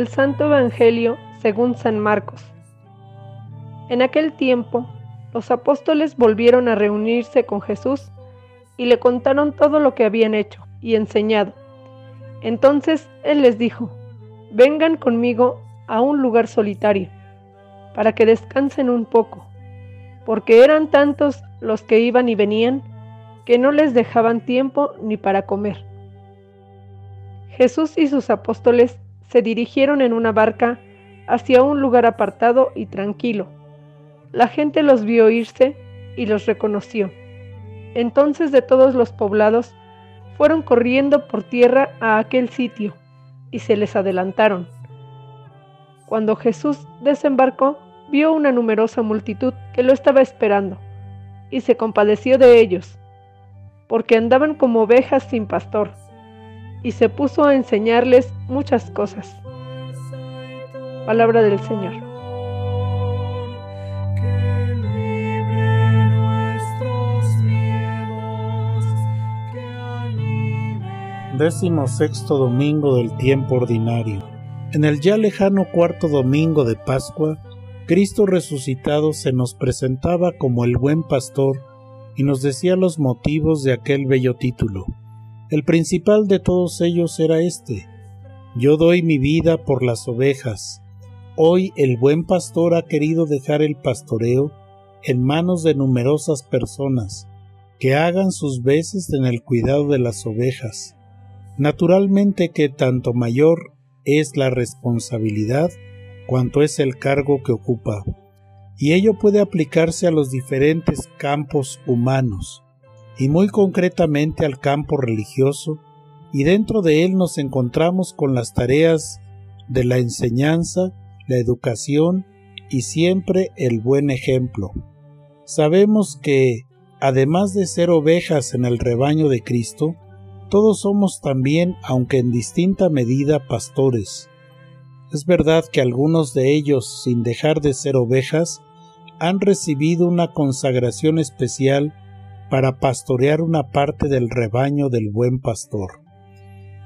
Del Santo Evangelio según San Marcos. En aquel tiempo, los apóstoles volvieron a reunirse con Jesús y le contaron todo lo que habían hecho y enseñado. Entonces Él les dijo, vengan conmigo a un lugar solitario, para que descansen un poco, porque eran tantos los que iban y venían, que no les dejaban tiempo ni para comer. Jesús y sus apóstoles se dirigieron en una barca hacia un lugar apartado y tranquilo. La gente los vio irse y los reconoció. Entonces de todos los poblados fueron corriendo por tierra a aquel sitio y se les adelantaron. Cuando Jesús desembarcó, vio una numerosa multitud que lo estaba esperando y se compadeció de ellos, porque andaban como ovejas sin pastor y se puso a enseñarles muchas cosas. Palabra del Señor. Décimo sexto domingo del tiempo ordinario. En el ya lejano cuarto domingo de Pascua, Cristo resucitado se nos presentaba como el buen pastor y nos decía los motivos de aquel bello título. El principal de todos ellos era este, yo doy mi vida por las ovejas. Hoy el buen pastor ha querido dejar el pastoreo en manos de numerosas personas que hagan sus veces en el cuidado de las ovejas. Naturalmente que tanto mayor es la responsabilidad cuanto es el cargo que ocupa, y ello puede aplicarse a los diferentes campos humanos y muy concretamente al campo religioso, y dentro de él nos encontramos con las tareas de la enseñanza, la educación y siempre el buen ejemplo. Sabemos que, además de ser ovejas en el rebaño de Cristo, todos somos también, aunque en distinta medida, pastores. Es verdad que algunos de ellos, sin dejar de ser ovejas, han recibido una consagración especial para pastorear una parte del rebaño del buen pastor,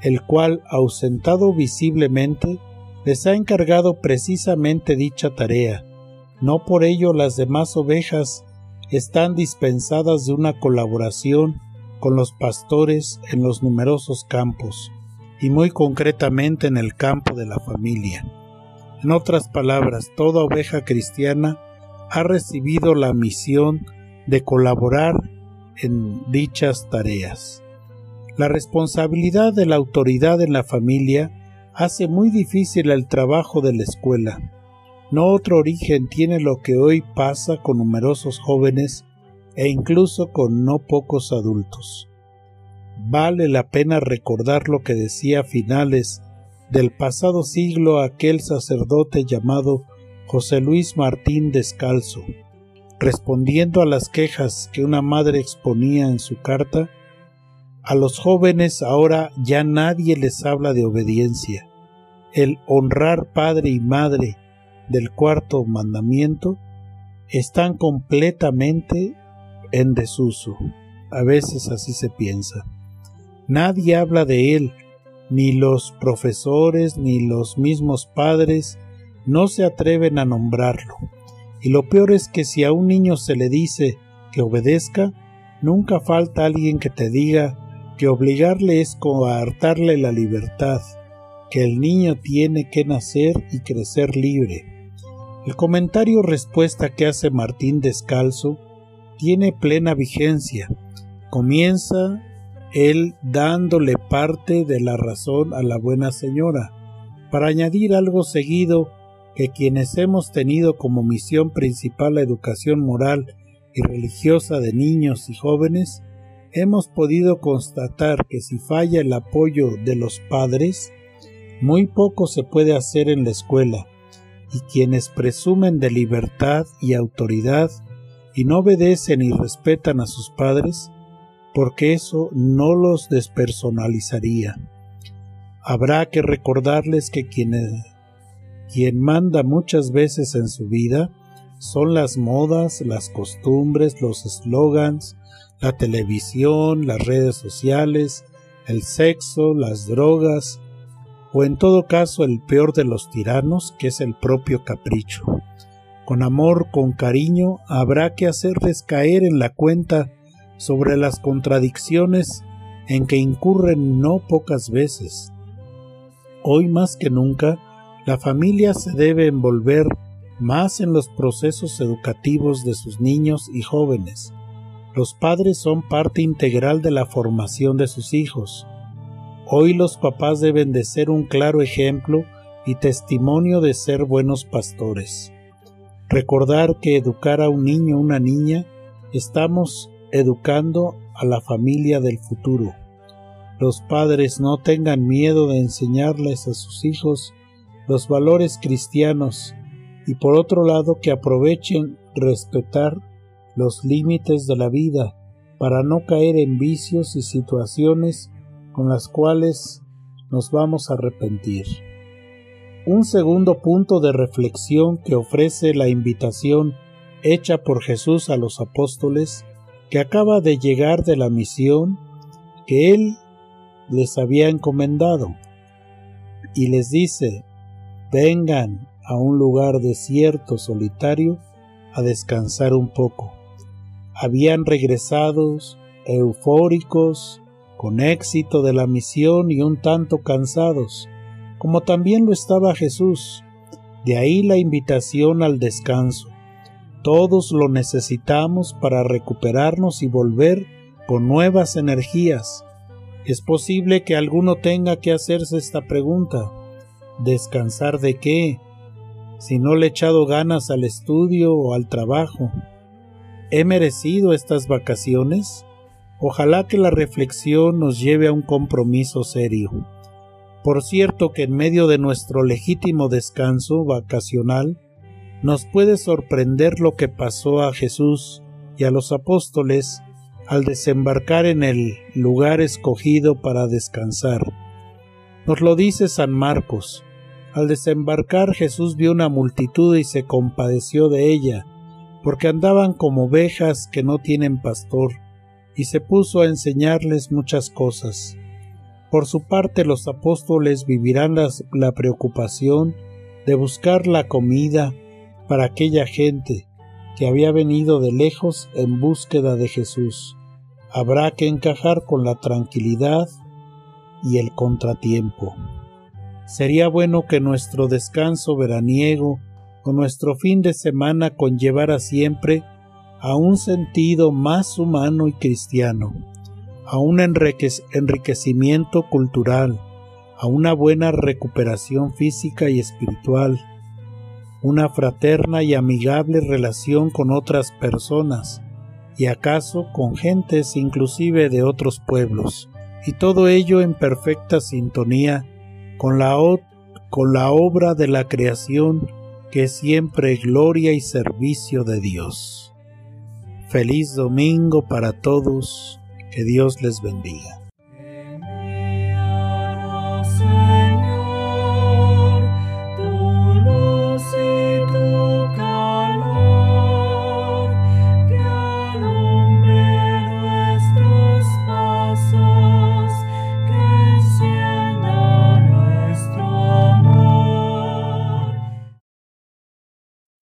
el cual, ausentado visiblemente, les ha encargado precisamente dicha tarea. No por ello las demás ovejas están dispensadas de una colaboración con los pastores en los numerosos campos, y muy concretamente en el campo de la familia. En otras palabras, toda oveja cristiana ha recibido la misión de colaborar en dichas tareas. La responsabilidad de la autoridad en la familia hace muy difícil el trabajo de la escuela. No otro origen tiene lo que hoy pasa con numerosos jóvenes e incluso con no pocos adultos. Vale la pena recordar lo que decía a finales del pasado siglo aquel sacerdote llamado José Luis Martín Descalzo, respondiendo a las quejas que una madre exponía en su carta, a los jóvenes ahora ya nadie les habla de obediencia. El honrar padre y madre del cuarto mandamiento están completamente en desuso. A veces así se piensa. Nadie habla de él, ni los profesores ni los mismos padres no se atreven a nombrarlo. Y lo peor es que si a un niño se le dice que obedezca, nunca falta alguien que te diga que obligarle es coartarle la libertad, que el niño tiene que nacer y crecer libre. El comentario respuesta que hace Martín Descalzo tiene plena vigencia. Comienza él dándole parte de la razón a la buena señora, para añadir algo seguido que quienes hemos tenido como misión principal la educación moral y religiosa de niños y jóvenes, hemos podido constatar que si falla el apoyo de los padres, muy poco se puede hacer en la escuela, y quienes presumen de libertad y autoridad y no obedecen y respetan a sus padres, porque eso no los despersonalizaría. Habrá que recordarles que quienes quien manda muchas veces en su vida son las modas, las costumbres, los eslogans, la televisión, las redes sociales, el sexo, las drogas o en todo caso el peor de los tiranos, que es el propio capricho. Con amor, con cariño, habrá que hacerles caer en la cuenta sobre las contradicciones en que incurren no pocas veces. Hoy más que nunca, la familia se debe envolver más en los procesos educativos de sus niños y jóvenes. Los padres son parte integral de la formación de sus hijos. Hoy los papás deben de ser un claro ejemplo y testimonio de ser buenos pastores. Recordar que educar a un niño o una niña estamos educando a la familia del futuro. Los padres no tengan miedo de enseñarles a sus hijos los valores cristianos y por otro lado que aprovechen respetar los límites de la vida para no caer en vicios y situaciones con las cuales nos vamos a arrepentir. Un segundo punto de reflexión que ofrece la invitación hecha por Jesús a los apóstoles que acaba de llegar de la misión que Él les había encomendado y les dice, vengan a un lugar desierto, solitario, a descansar un poco. Habían regresado eufóricos, con éxito de la misión y un tanto cansados, como también lo estaba Jesús. De ahí la invitación al descanso. Todos lo necesitamos para recuperarnos y volver con nuevas energías. Es posible que alguno tenga que hacerse esta pregunta. ¿Descansar de qué? Si no le he echado ganas al estudio o al trabajo. ¿He merecido estas vacaciones? Ojalá que la reflexión nos lleve a un compromiso serio. Por cierto que en medio de nuestro legítimo descanso vacacional, nos puede sorprender lo que pasó a Jesús y a los apóstoles al desembarcar en el lugar escogido para descansar. Nos lo dice San Marcos. Al desembarcar Jesús vio una multitud y se compadeció de ella, porque andaban como ovejas que no tienen pastor, y se puso a enseñarles muchas cosas. Por su parte los apóstoles vivirán la preocupación de buscar la comida para aquella gente que había venido de lejos en búsqueda de Jesús. Habrá que encajar con la tranquilidad y el contratiempo. Sería bueno que nuestro descanso veraniego o nuestro fin de semana conllevara siempre a un sentido más humano y cristiano a un enriquecimiento cultural, a una buena recuperación física y espiritual, una fraterna y amigable relación con otras personas, y acaso con gentes inclusive de otros pueblos, y todo ello en perfecta sintonía con la, con la obra de la creación que es siempre gloria y servicio de Dios. Feliz domingo para todos que Dios les bendiga.